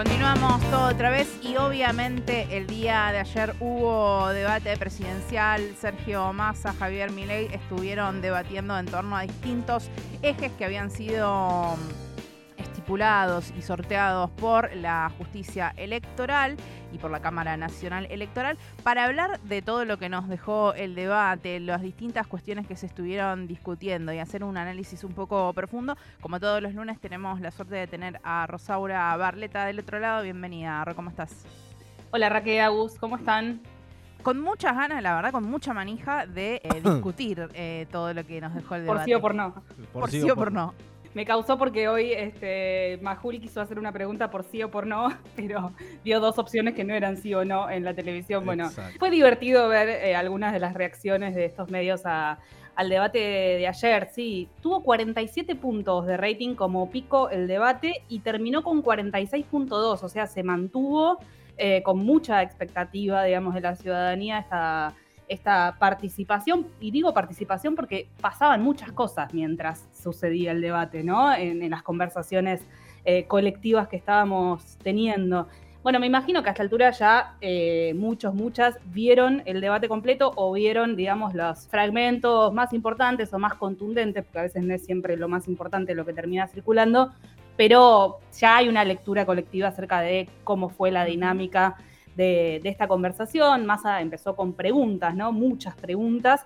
Continuamos todo otra vez y obviamente el día de ayer hubo debate presidencial. Sergio Massa, Javier Milei estuvieron debatiendo en torno a distintos ejes que habían sido estipulados y sorteados por la justicia electoral y por la Cámara Nacional Electoral para hablar de todo lo que nos dejó el debate, las distintas cuestiones que se estuvieron discutiendo y hacer un análisis un poco profundo. Como todos los lunes tenemos la suerte de tener a Rosaura Barleta del otro lado. Bienvenida, Ro, ¿cómo estás? Hola Raquel Agus, ¿cómo están? Con muchas ganas, la verdad, con mucha manija de eh, discutir eh, todo lo que nos dejó el debate. Por sí o por no. Por, sí o por no. Me causó porque hoy este, Majul quiso hacer una pregunta por sí o por no, pero dio dos opciones que no eran sí o no en la televisión. Bueno, fue divertido ver eh, algunas de las reacciones de estos medios al debate de, ayer. Sí, tuvo 47 puntos de rating como pico el debate y terminó con 46.2, o sea, se mantuvo eh, con mucha expectativa, digamos, de la ciudadanía esta esta participación, y digo participación porque pasaban muchas cosas mientras sucedía el debate, ¿no? En, las conversaciones eh, colectivas que estábamos teniendo. Bueno, me imagino que a esta altura ya eh, muchos, muchas vieron el debate completo o vieron, digamos, los fragmentos más importantes o más contundentes, porque a veces no es siempre lo más importante lo que termina circulando, pero ya hay una lectura colectiva acerca de cómo fue la dinámica de, esta conversación. Massa empezó con preguntas, ¿no? Muchas preguntas.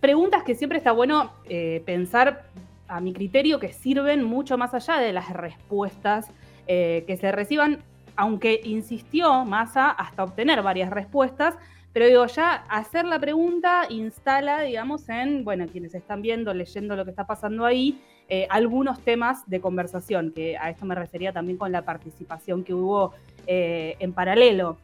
Preguntas que siempre está bueno eh, pensar, a mi criterio, que sirven mucho más allá de las respuestas eh, que se reciban, aunque insistió Massa hasta obtener varias respuestas. Pero digo, ya hacer la pregunta instala, digamos, en, bueno, quienes están viendo, leyendo lo que está pasando ahí, eh, algunos temas de conversación, que a esto me refería también con la participación que hubo en paralelo.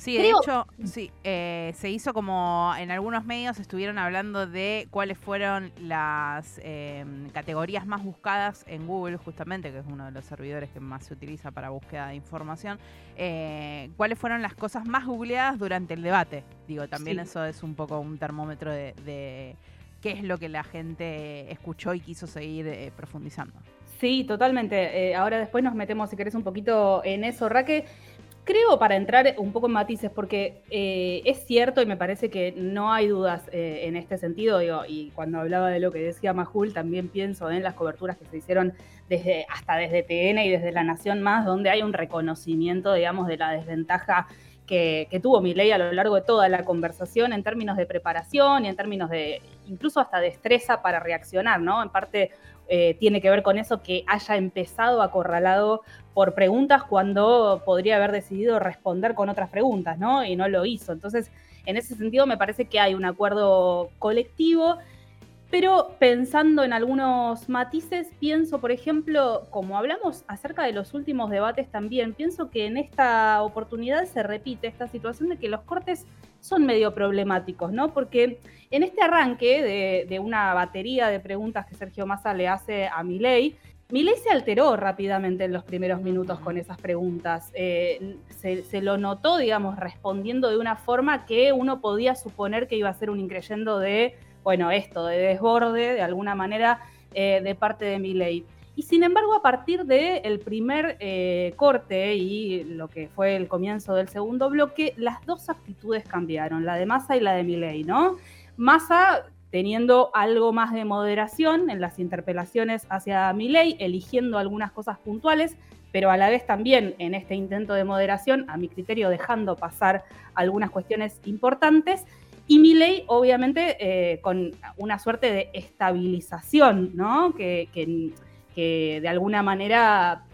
Sí, de hecho, sí, eh, se hizo como en algunos medios estuvieron hablando de cuáles fueron las em, categorías más buscadas en Google, justamente, que es uno de los servidores que más se utiliza para búsqueda de información. Eh, cuáles fueron las cosas más googleadas durante el debate. Digo, también eso es un poco un termómetro de, qué es lo que la gente escuchó y quiso seguir eh, profundizando. Sí, totalmente. ahora después nos metemos, si querés, un poquito en eso, Raque creo para entrar un poco en matices, porque eh, es cierto y me parece que no hay dudas eh, en este sentido, y cuando hablaba de lo que decía Majul, también pienso en las coberturas que se hicieron desde, hasta desde TN y desde La Nación Más, donde hay un reconocimiento, digamos, de la desventaja que, tuvo ley a lo largo de toda la conversación en términos de preparación y en términos de incluso hasta destreza para reaccionar, ¿no? En parte eh, tiene que ver con eso que haya empezado acorralado por preguntas cuando podría haber decidido responder con otras preguntas, ¿no? Y no lo hizo. Entonces, en ese sentido me parece que hay un acuerdo colectivo pero pensando en algunos matices, pienso, por ejemplo, como hablamos acerca de los últimos debates también, pienso que en esta oportunidad se repite esta situación de que los cortes son medio problemáticos, ¿no? Porque en este arranque de, una batería de preguntas que Sergio Massa le hace a Milei, Milei se alteró rápidamente en los primeros minutos con esas preguntas. Eh, se, se, lo notó, digamos, respondiendo de una forma que uno podía suponer que iba a ser un increyendo de bueno, esto de desborde de alguna manera eh, de parte de mi ley. Y sin embargo, a partir del primer eh, corte y lo que fue el comienzo del segundo bloque, las dos actitudes cambiaron, la de Massa y la de Milei, ¿no? Massa teniendo algo más de moderación en las interpelaciones hacia Milei, eligiendo algunas cosas puntuales, pero a la vez también en este intento de moderación, a mi criterio, dejando pasar algunas cuestiones importantes. Y Milley, obviamente, eh, con una suerte de estabilización, ¿no? Que, de alguna manera,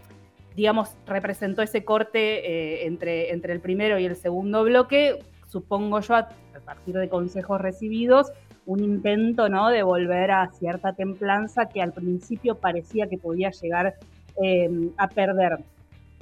digamos, representó ese corte eh, entre, entre el primero y el segundo bloque, supongo yo, a, partir de consejos recibidos, un intento, ¿no? De volver a cierta templanza que al principio parecía que podía llegar eh, a perder.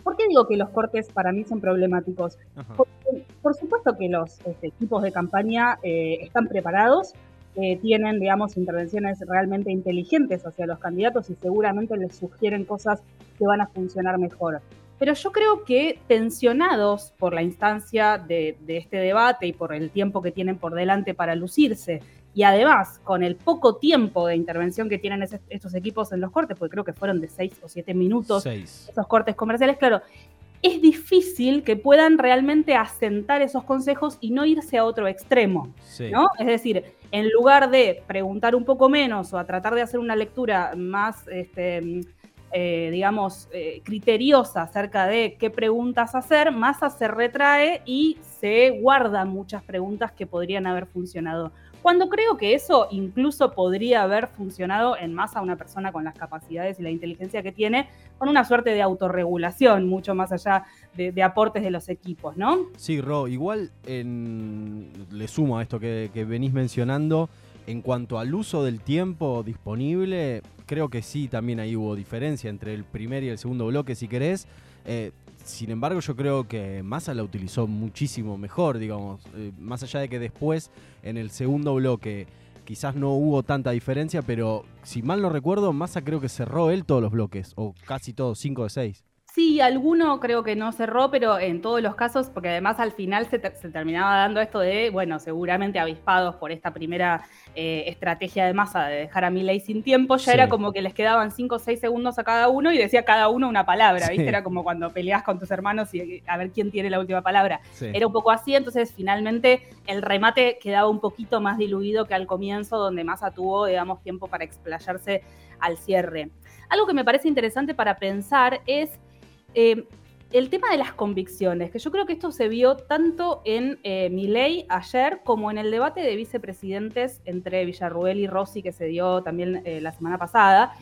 ¿Por qué digo que los cortes para mí son problemáticos? Porque, por supuesto que los este, equipos de campaña eh, están preparados, eh, tienen, digamos, intervenciones realmente inteligentes hacia los candidatos y seguramente les sugieren cosas que van a funcionar mejor. Pero yo creo que tensionados por la instancia de, este debate y por el tiempo que tienen por delante para lucirse, y además con el poco tiempo de intervención que tienen estos equipos en los cortes, porque creo que fueron de seis o siete minutos esos cortes comerciales, claro, es difícil que puedan realmente asentar esos consejos y no irse a otro extremo, ¿no? Es decir, en lugar de preguntar un poco menos o a tratar de hacer una lectura más, este, eh, digamos, eh, criteriosa acerca de qué preguntas hacer, Massa se retrae y se guarda muchas preguntas que podrían haber funcionado cuando creo que eso incluso podría haber funcionado en más a una persona con las capacidades y la inteligencia que tiene, con una suerte de autorregulación, mucho más allá de, aportes de los equipos, ¿no? Sí, Ro, igual le sumo a esto que, venís mencionando. En cuanto al uso del tiempo disponible, creo que sí, también ahí hubo diferencia entre el primer y el segundo bloque, si querés. Eh, sin embargo, yo creo que Massa la utilizó muchísimo mejor, digamos. Eh, más allá de que después, en el segundo bloque, quizás no hubo tanta diferencia, pero si mal no recuerdo, Massa creo que cerró él todos los bloques, o casi todos, 5 de 6. Sí, alguno creo que no cerró, pero en todos los casos, porque además al final se, terminaba dando esto de, bueno, seguramente avispados por esta primera eh, estrategia de masa de dejar a Miley sin tiempo, ya era como que les quedaban 5 o 6 segundos a cada uno y decía cada uno una palabra, ¿viste? Era como cuando peleas con tus hermanos y a ver quién tiene la última palabra. Era un poco así, entonces finalmente el remate quedaba un poquito más diluido que al comienzo, donde Massa tuvo, digamos, tiempo para explayarse al cierre. Algo que me parece interesante para pensar es eh, el tema de las convicciones, que yo creo que esto se vio tanto en eh, ley ayer como en el debate de vicepresidentes entre Villarruel y Rossi que se dio también eh, la semana pasada,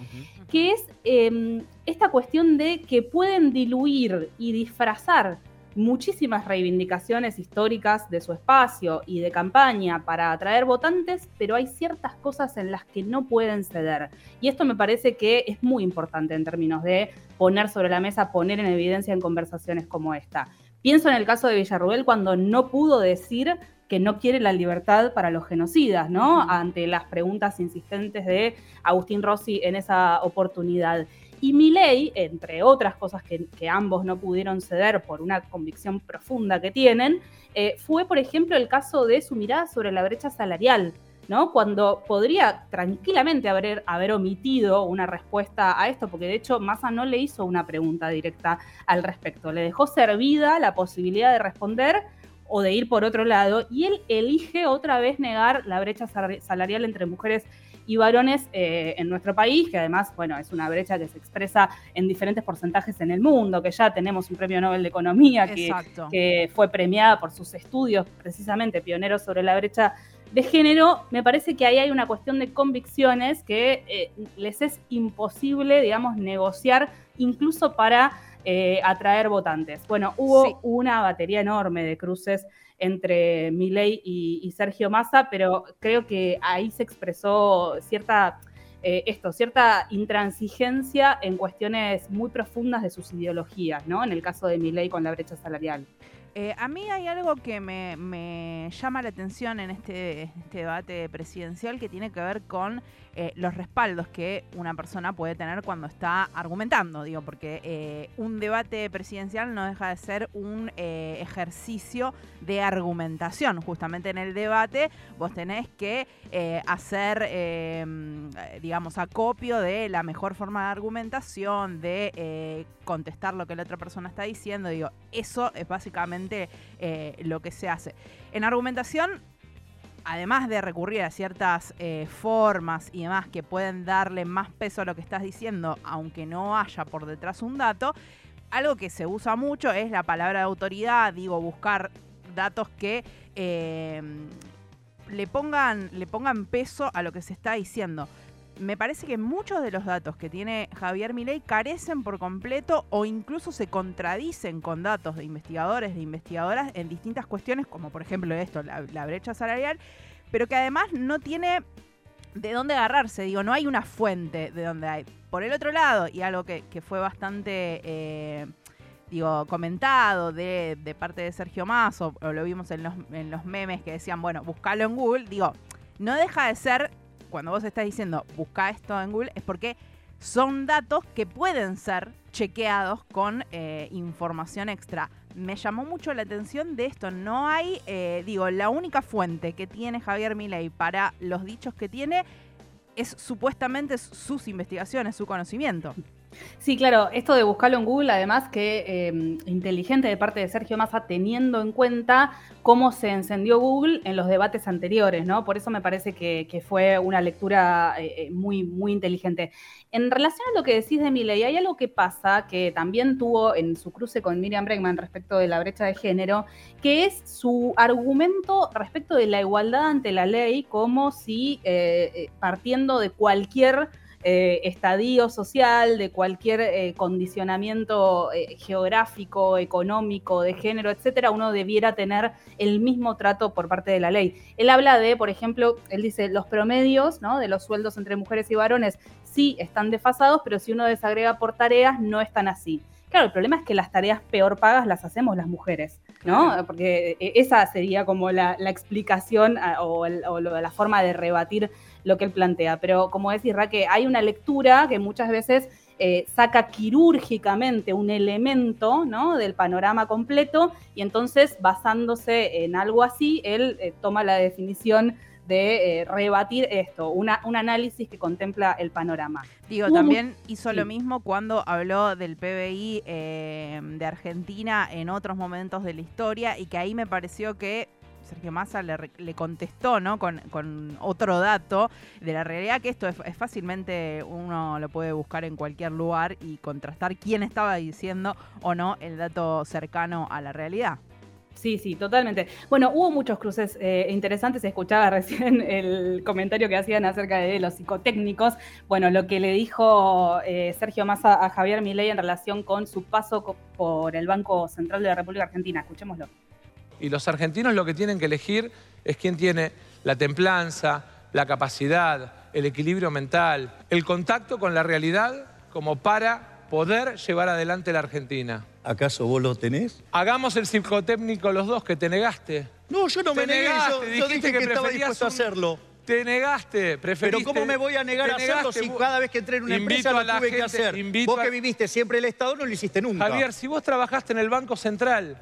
que es em, esta cuestión de que pueden diluir y disfrazar muchísimas reivindicaciones históricas de su espacio y de campaña para atraer votantes, pero hay ciertas cosas en las que no pueden ceder. Y esto me parece que es muy importante en términos de poner sobre la mesa, poner en evidencia en conversaciones como esta. Pienso en el caso de Villarruel cuando no pudo decir que no quiere la libertad para los genocidas, ¿no? Ante las preguntas insistentes de Agustín Rossi en esa oportunidad. Y Milei, entre otras cosas que, ambos no pudieron ceder por una convicción profunda que tienen, eh, fue, por ejemplo, el caso de su mirada sobre la brecha salarial. ¿no? Cuando podría tranquilamente haber, haber, omitido una respuesta a esto, porque de hecho Massa no le hizo una pregunta directa al respecto, le dejó servida la posibilidad de responder o de ir por otro lado, y él elige otra vez negar la brecha salarial entre mujeres y varones eh, en nuestro país, que además, bueno, es una brecha que se expresa en diferentes porcentajes en el mundo, que ya tenemos un premio Nobel de Economía que, fue premiada por sus estudios precisamente pioneros sobre la brecha de género, me parece que ahí hay una cuestión de convicciones que eh, les es imposible, digamos, negociar incluso para eh, atraer votantes. Bueno, hubo una batería enorme de cruces entre Milei y, Sergio Massa, pero creo que ahí se expresó cierta, eh, esto, cierta intransigencia en cuestiones muy profundas de sus ideologías, ¿no? En el caso de Milei con la brecha salarial. Eh, a mí hay algo que me, llama la atención en este, este, debate presidencial que tiene que ver con eh, los respaldos que una persona puede tener cuando está argumentando, digo, porque eh, un debate presidencial no deja de ser un ejercicio de argumentación. Justamente en el debate vos tenés que hacer, digamos, acopio de la mejor forma de argumentación, de contestar lo que la otra persona está diciendo, digo, eso es básicamente eh, lo que se hace. En argumentación, además de recurrir a ciertas eh, formas y demás que pueden darle más peso a lo que estás diciendo, aunque no haya por detrás un dato, algo que se usa mucho es la palabra de autoridad, digo, buscar datos que eh, le, pongan, le pongan peso a lo que se está diciendo me parece que muchos de los datos que tiene Javier Milei carecen por completo o incluso se contradicen con datos de investigadores, de investigadoras en distintas cuestiones, como por ejemplo esto, la, brecha salarial, pero que además no tiene de dónde agarrarse, digo, no hay una fuente de donde hay. Por el otro lado, y algo que, fue bastante... Eh, digo, comentado de, parte de Sergio Más, o, lo vimos en los, en los memes que decían, bueno, buscalo en Google, digo, no deja de ser cuando vos estás diciendo busca esto en Google, es porque son datos que pueden ser chequeados con eh, información extra. Me llamó mucho la atención de esto. No hay, eh, digo, la única fuente que tiene Javier Milei para los dichos que tiene es supuestamente sus investigaciones, su conocimiento. Sí, claro, esto de buscarlo en Google, además que em, inteligente de parte de Sergio Massa, teniendo en cuenta cómo se encendió Google en los debates anteriores, ¿no? Por eso me parece que, fue una lectura eh, eh, muy, muy inteligente. En relación a lo que decís de Miley, hay algo que pasa que también tuvo en su cruce con Miriam Bregman respecto de la brecha de género, que es su argumento respecto de la igualdad ante la ley, como si eh, partiendo de cualquier eh, estadio social, de cualquier eh, condicionamiento eh, geográfico, económico, de género, etcétera, uno debiera tener el mismo trato por parte de la ley. Él habla de, por ejemplo, él dice, los promedios ¿no? de los sueldos entre mujeres y varones sí están desfasados, pero si uno desagrega por tareas, no están así. Claro, el problema es que las tareas peor pagas las hacemos las mujeres, ¿no? Porque esa sería como la, explicación o, o, la forma de rebatir lo que él plantea. Pero como decís, Raque, hay una lectura que muchas veces eh, saca quirúrgicamente un elemento ¿no? del panorama completo y entonces basándose en algo así, él eh, toma la definición de eh, rebatir esto, una, un análisis que contempla el panorama. Digo, también hizo lo mismo cuando habló del PBI de Argentina en otros momentos de la historia y que ahí me pareció que Sergio Massa le, contestó, ¿no? Con, otro dato de la realidad, que esto es, fácilmente uno lo puede buscar en cualquier lugar y contrastar quién estaba diciendo o no el dato cercano a la realidad. Sí, sí, totalmente. Bueno, hubo muchos cruces eh, interesantes. Escuchaba recién el comentario que hacían acerca de los psicotécnicos. Bueno, lo que le dijo eh, Sergio Massa a Javier Milei en relación con su paso por el Banco Central de la República Argentina. Escuchémoslo. Y los argentinos lo que tienen que elegir es quién tiene la templanza, la capacidad, el equilibrio mental, el contacto con la realidad como para poder llevar adelante la Argentina. ¿Acaso vos lo tenés? Hagamos el psicotécnico los dos, que te negaste. No, yo no me negué, yo, dije que, estaba dispuesto a hacerlo. Te negaste, preferiste... Pero ¿cómo me voy a negar a hacerlo si cada vez que entré en una empresa lo tuve que hacer? Vos que viviste siempre el Estado no lo hiciste nunca. Javier, si vos trabajaste en el Banco Central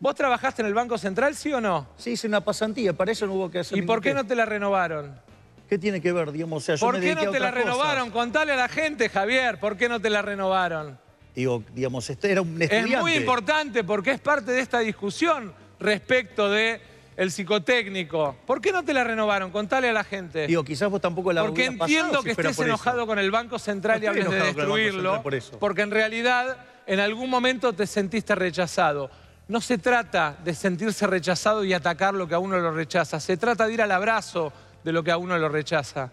¿Vos trabajaste en el Banco Central, sí o no? Sí, hice una pasantía, para eso no hubo que hacer ¿Y por qué no te la renovaron? ¿Qué tiene que ver, digamos? O sea, yo ¿Por qué no te la renovaron? Contale a la gente, Javier, ¿por qué no te la renovaron? Digo, digamos, este era un estudiante. Es muy importante porque es parte de esta discusión respecto de el psicotécnico. ¿Por qué no te la renovaron? Contale a la gente. Digo, quizás vos tampoco la Porque entiendo que estés enojado con el Banco Central y hables de destruirlo. Porque en realidad en algún momento te sentiste rechazado. No se trata de sentirse rechazado y atacar lo que a uno lo rechaza. Se trata de ir al abrazo de lo que a uno lo rechaza.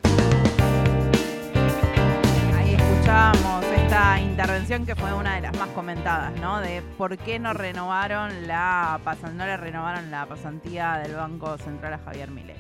Intervención que fue una de las más comentadas, ¿no? De por qué no renovaron la no le renovaron la pasantía del Banco Central a Javier Milei.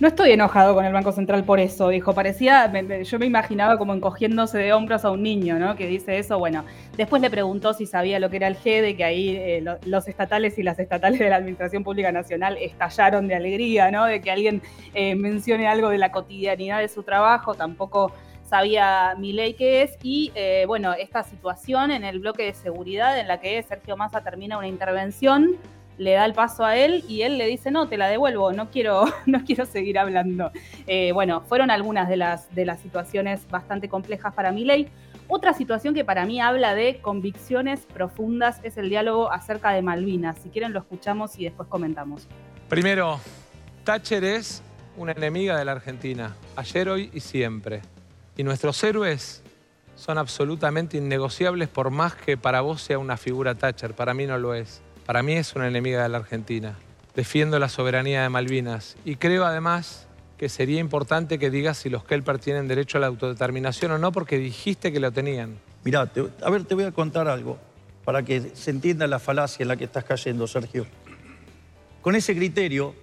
No estoy enojado con el Banco Central por eso, dijo. Parecía, yo me imaginaba como encogiéndose de hombros a un niño, ¿no? Que dice eso. Bueno, después le preguntó si sabía lo que era el GEDE, que ahí eh, los estatales y las estatales de la Administración Pública Nacional estallaron de alegría, ¿no? De que alguien eh, mencione algo de la cotidianidad de su trabajo. Tampoco sabía mi ley qué es. Y eh, bueno, esta situación en el bloque de seguridad en la que Sergio Massa termina una intervención le da el paso a él y él le dice, no, te la devuelvo, no quiero, no quiero seguir hablando. Eh, bueno, fueron algunas de las, de las situaciones bastante complejas para mi ley. Otra situación que para mí habla de convicciones profundas es el diálogo acerca de Malvinas. Si quieren lo escuchamos y después comentamos. Primero, Thatcher es una enemiga de la Argentina, ayer, hoy y siempre. Y nuestros héroes son absolutamente innegociables por más que para vos sea una figura Thatcher, para mí no lo es. Para mí es una enemiga de la Argentina. Defiendo la soberanía de Malvinas y creo además que sería importante que digas si los Kelper tienen derecho a la autodeterminación o no, porque dijiste que lo tenían. Mirá, a ver, te voy a contar algo para que se entienda la falacia en la que estás cayendo, Sergio. Con ese criterio,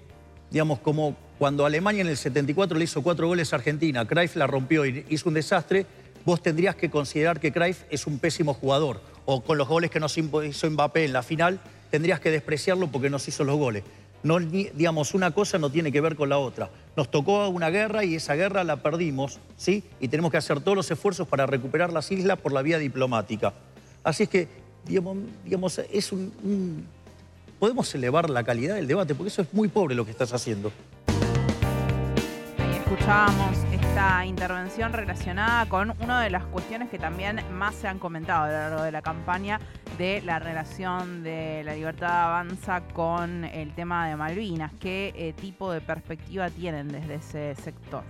digamos, como cuando Alemania en el 74 le hizo cuatro goles a Argentina, Cruyff la rompió y hizo un desastre, vos tendrías que considerar que Cruyff es un pésimo jugador. O con los goles que nos hizo Mbappé en la final, tendrías que despreciarlo porque nos hizo los goles. No, digamos, una cosa no tiene que ver con la otra. Nos tocó una guerra y esa guerra la perdimos, ¿sí? Y tenemos que hacer todos los esfuerzos para recuperar las islas por la vía diplomática. Así es que, digamos, es un, Podemos elevar la calidad del debate, porque eso es muy pobre lo que estás haciendo. Escuchábamos esta intervención relacionada con una de las cuestiones que también más se han comentado a lo largo de la campaña de la relación de la libertad avanza con el tema de Malvinas. ¿Qué eh, tipo de perspectiva tienen desde ese sector?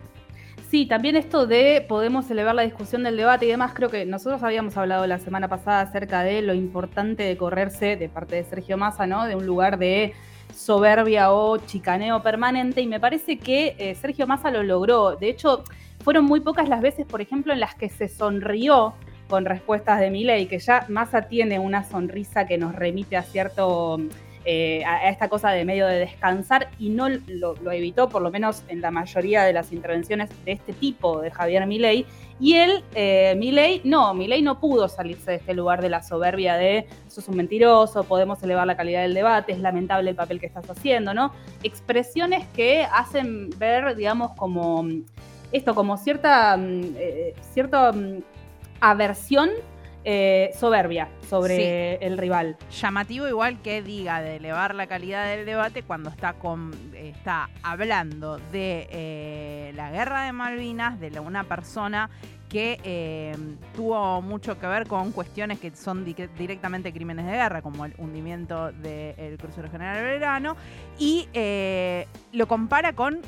Sí, también esto de podemos elevar la discusión del debate y demás, creo que nosotros habíamos hablado la semana pasada acerca de lo importante de correrse de parte de Sergio Massa, ¿no? De un lugar de soberbia o chicaneo permanente y me parece que eh, Sergio Massa lo logró. De hecho, fueron muy pocas las veces, por ejemplo, en las que se sonrió con respuestas de Milei, que ya Massa tiene una sonrisa que nos remite a cierto eh, a, esta cosa de medio de descansar y no lo, evitó, por lo menos en la mayoría de las intervenciones de este tipo de Javier Milei. Y él, eh, Milei, no, Milei no pudo salirse de este lugar de la soberbia de sos un mentiroso, podemos elevar la calidad del debate, es lamentable el papel que estás haciendo, ¿no? Expresiones que hacen ver, digamos, como esto, como cierta, mm, eh, cierta mm, aversión eh, soberbia sobre el rival. Llamativo igual que diga de elevar la calidad del debate cuando está, con, está hablando de eh, la guerra de Malvinas, de una persona que eh, tuvo mucho que ver con cuestiones que son directamente crímenes de guerra, como el hundimiento del crucero general Belgrano, y lo compara con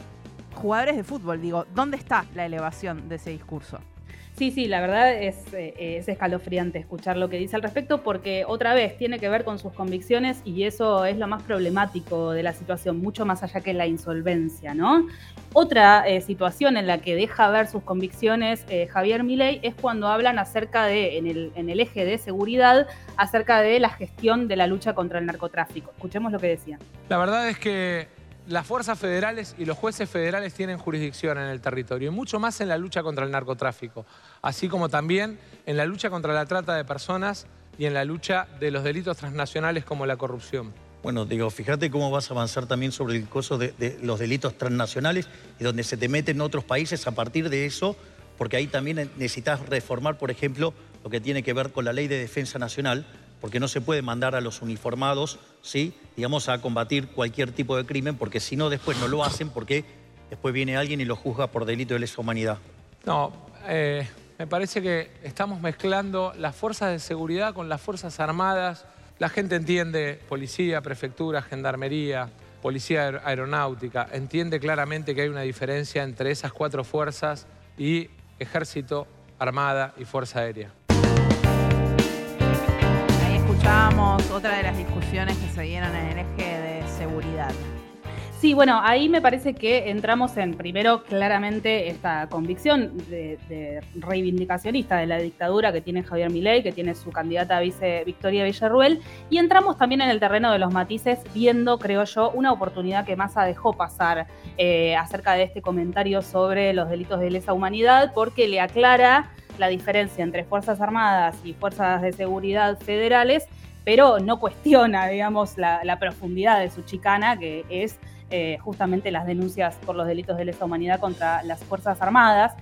jugadores de fútbol. Digo, ¿dónde está la elevación de ese discurso? Sí, sí, la verdad es, eh, es, escalofriante escuchar lo que dice al respecto porque otra vez tiene que ver con sus convicciones y eso es lo más problemático de la situación, mucho más allá que la insolvencia, ¿no? Otra eh, situación en la que deja ver sus convicciones eh, Javier Milei es cuando hablan acerca de, en el, en el eje de seguridad, acerca de la gestión de la lucha contra el narcotráfico. Escuchemos lo que decían. La verdad es que las fuerzas federales y los jueces federales tienen jurisdicción en el territorio y mucho más en la lucha contra el narcotráfico, así como también en la lucha contra la trata de personas y en la lucha de los delitos transnacionales como la corrupción. Bueno, digo, fíjate cómo vas a avanzar también sobre el coso de, los delitos transnacionales y donde se te meten otros países a partir de eso, porque ahí también necesitas reformar, por ejemplo, lo que tiene que ver con la ley de defensa nacional, porque no se puede mandar a los uniformados, ¿sí? digamos, a combatir cualquier tipo de crimen, porque si no después no lo hacen, porque después viene alguien y lo juzga por delito de lesa humanidad. No, eh, me parece que estamos mezclando las fuerzas de seguridad con las fuerzas armadas. La gente entiende policía, prefectura, gendarmería, policía aeronáutica, entiende claramente que hay una diferencia entre esas cuatro fuerzas y ejército, armada y fuerza aérea otra de las discusiones que se dieron en el eje de seguridad. Sí, bueno, ahí me parece que entramos en, primero, claramente esta convicción de, reivindicacionista de la dictadura que tiene Javier Milei, que tiene su candidata vice Victoria Villarruel, y entramos también en el terreno de los matices, viendo, creo yo, una oportunidad que Massa dejó pasar eh, acerca de este comentario sobre los delitos de lesa humanidad, porque le aclara la diferencia entre Fuerzas Armadas y Fuerzas de Seguridad federales pero no cuestiona, digamos, la, profundidad de su chicana, que es eh, justamente las denuncias por los delitos de lesa humanidad contra las Fuerzas Armadas.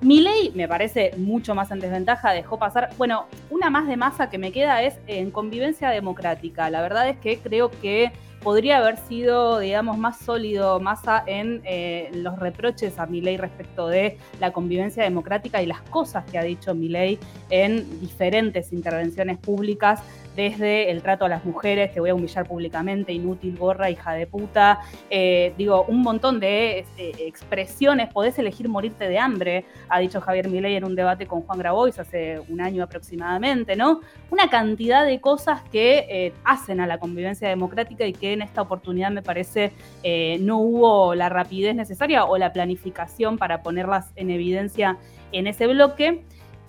Mi ley me parece mucho más en desventaja, dejó pasar. Bueno, una más de masa que me queda es en convivencia democrática. La verdad es que creo que podría haber sido, digamos, más sólido Massa en eh, los reproches a Milei respecto de la convivencia democrática y las cosas que ha dicho Milei en diferentes intervenciones públicas desde el trato a las mujeres, te voy a humillar públicamente, inútil, gorra, hija de puta, eh, digo, un montón de este, expresiones, podés elegir morirte de hambre, ha dicho Javier Milei en un debate con Juan Grabois hace un año aproximadamente, ¿no? Una cantidad de cosas que eh, hacen a la convivencia democrática y que en esta oportunidad me parece eh, no hubo la rapidez necesaria o la planificación para ponerlas en evidencia en ese bloque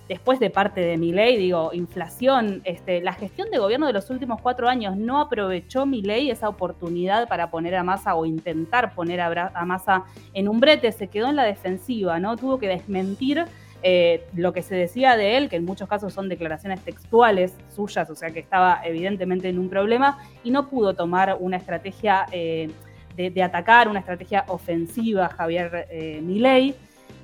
después de parte de mi ley, digo, inflación, este, la gestión de gobierno de los últimos cuatro años no aprovechó mi ley esa oportunidad para poner a Massa o intentar poner a, Massa en un brete, se quedó en la defensiva, ¿no? Tuvo que desmentir eh, lo que se decía de él, que en muchos casos son declaraciones textuales suyas, o sea que estaba evidentemente en un problema, y no pudo tomar una estrategia eh, de, atacar, una estrategia ofensiva Javier eh, Milei.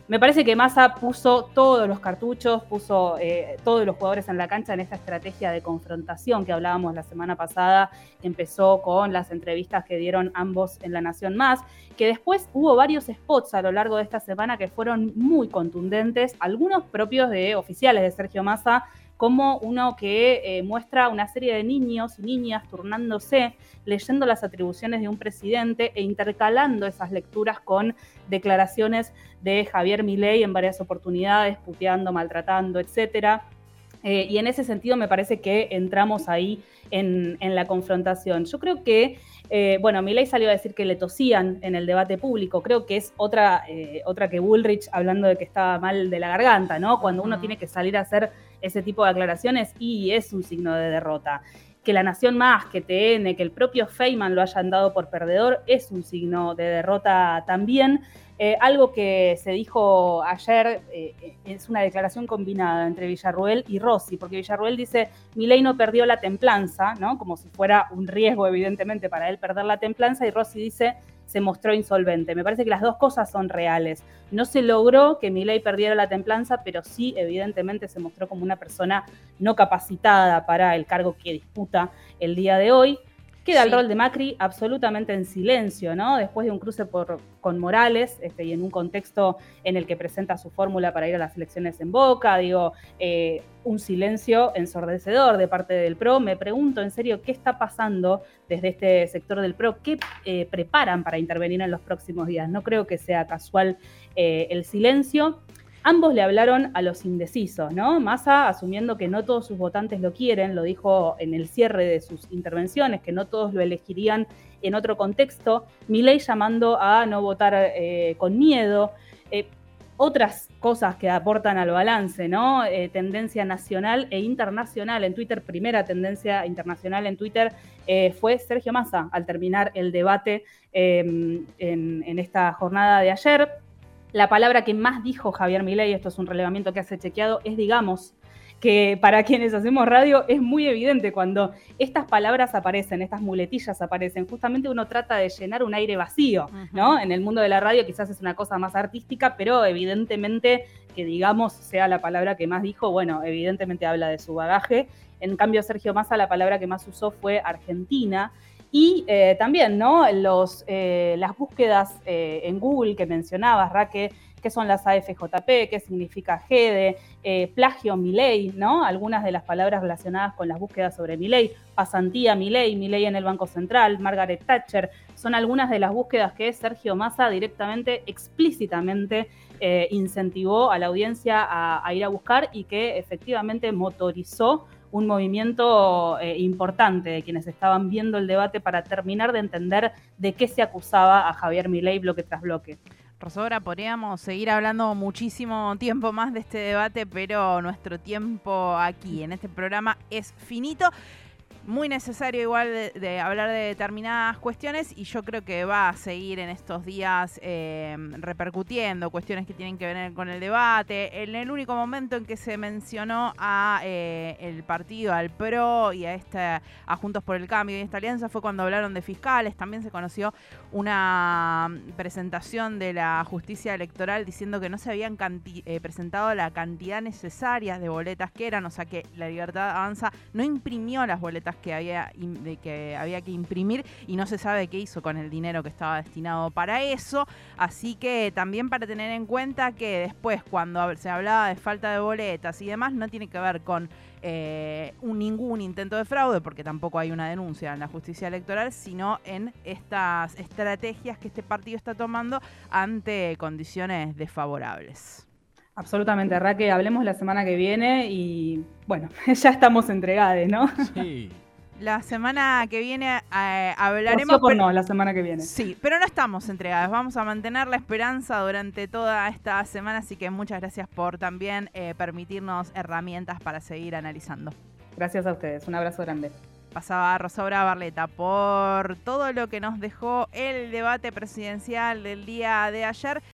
Me parece que Massa puso todos los cartuchos, puso eh, todos los jugadores en la cancha en esta estrategia de confrontación que hablábamos la semana pasada. Empezó con las entrevistas que dieron ambos en La Nación Más, que después hubo varios spots a lo largo de esta semana que fueron muy contundentes, algunos propios de oficiales de Sergio Massa, como uno que eh, muestra una serie de niños y niñas turnándose, leyendo las atribuciones de un presidente e intercalando esas lecturas con declaraciones de Javier Milei en varias oportunidades, puteando, maltratando, etc. Eh, y en ese sentido me parece que entramos ahí en, la confrontación. Yo creo que, eh, bueno, Milei salió a decir que le tosían en el debate público. Creo que es otra, otra que Bullrich hablando de que estaba mal de la garganta, ¿no? Cuando uno tiene que salir a hacer ese tipo de aclaraciones y es un signo de derrota. Que la Nación Más, que TN, que el propio Feynman lo hayan dado por perdedor es un signo de derrota también. Eh, algo que se dijo ayer eh, es una declaración combinada entre Villarruel y Rossi, porque Villarruel dice, ley no perdió la templanza, ¿no? como si fuera un riesgo evidentemente para él perder la templanza, y Rossi dice, se mostró insolvente. Me parece que las dos cosas son reales. No se logró que Milei perdiera la templanza, pero sí, evidentemente, se mostró como una persona no capacitada para el cargo que disputa el día de hoy. Queda el rol de Macri absolutamente en silencio, ¿no? Después de un cruce por, con Morales este, y en un contexto en el que presenta su fórmula para ir a las elecciones en Boca, digo, eh, un silencio ensordecedor de parte del PRO. Me pregunto en serio qué está pasando desde este sector del PRO, qué eh, preparan para intervenir en los próximos días. No creo que sea casual eh, el silencio. Ambos le hablaron a los indecisos, ¿no? Massa, asumiendo que no todos sus votantes lo quieren, lo dijo en el cierre de sus intervenciones, que no todos lo elegirían en otro contexto. Milei llamando a no votar eh, con miedo. Eh, otras cosas que aportan al balance, ¿no? Eh, tendencia nacional e internacional en Twitter, primera tendencia internacional en Twitter fue Sergio Massa al terminar el debate en, en esta jornada de ayer la palabra que más dijo Javier Milei, esto es un relevamiento que hace chequeado, es digamos, que para quienes hacemos radio es muy evidente cuando estas palabras aparecen, estas muletillas aparecen, justamente uno trata de llenar un aire vacío, ¿no? En el mundo de la radio quizás es una cosa más artística, pero evidentemente que digamos sea la palabra que más dijo, bueno, evidentemente habla de su bagaje. En cambio, Sergio Massa la palabra que más usó fue Argentina. Y eh, también, ¿no? Los, eh, las búsquedas eh, en Google que mencionabas, Raque, qué son las AFJP, qué significa GEDE, plagio Milei, ¿no? Algunas de las palabras relacionadas con las búsquedas sobre Milei, pasantía Milei, Milei en el Banco Central, Margaret Thatcher, son algunas de las búsquedas que Sergio Massa directamente, explícitamente incentivó a la audiencia a ir a buscar y que efectivamente motorizó un movimiento eh, importante de quienes estaban viendo el debate para terminar de entender de qué se acusaba a Javier Milei bloque tras bloque. Rosobra, podríamos seguir hablando muchísimo tiempo más de este debate, pero nuestro tiempo aquí en este programa es finito muy necesario igual de, hablar de determinadas cuestiones y yo creo que va a seguir en estos días eh, repercutiendo cuestiones que tienen que ver con el debate. En el único momento en que se mencionó a eh, el partido, al PRO y a esta a Juntos por el Cambio y esta alianza fue cuando hablaron de fiscales. También se conoció una presentación de la justicia electoral diciendo que no se habían eh, presentado la cantidad necesaria de boletas que eran, o sea que la libertad avanza no imprimió las boletas que había, de que había que imprimir y no se sabe qué hizo con el dinero que estaba destinado para eso. Así que también para tener en cuenta que después cuando se hablaba de falta de boletas y demás no tiene que ver con eh, un, ningún intento de fraude, porque tampoco hay una denuncia en la justicia electoral, sino en estas estrategias que este partido está tomando ante condiciones desfavorables. Absolutamente, Raque, hablemos la semana que viene y bueno, ya estamos entregados, ¿no? Sí. La semana que viene eh, hablaremos. Por no, la semana que viene. Sí, pero no estamos entregados. Vamos a mantener la esperanza durante toda esta semana, así que muchas gracias por también eh, permitirnos herramientas para seguir analizando. Gracias a ustedes. Un abrazo grande pasaba Rosaura Barleta por todo lo que nos dejó el debate presidencial del día de ayer.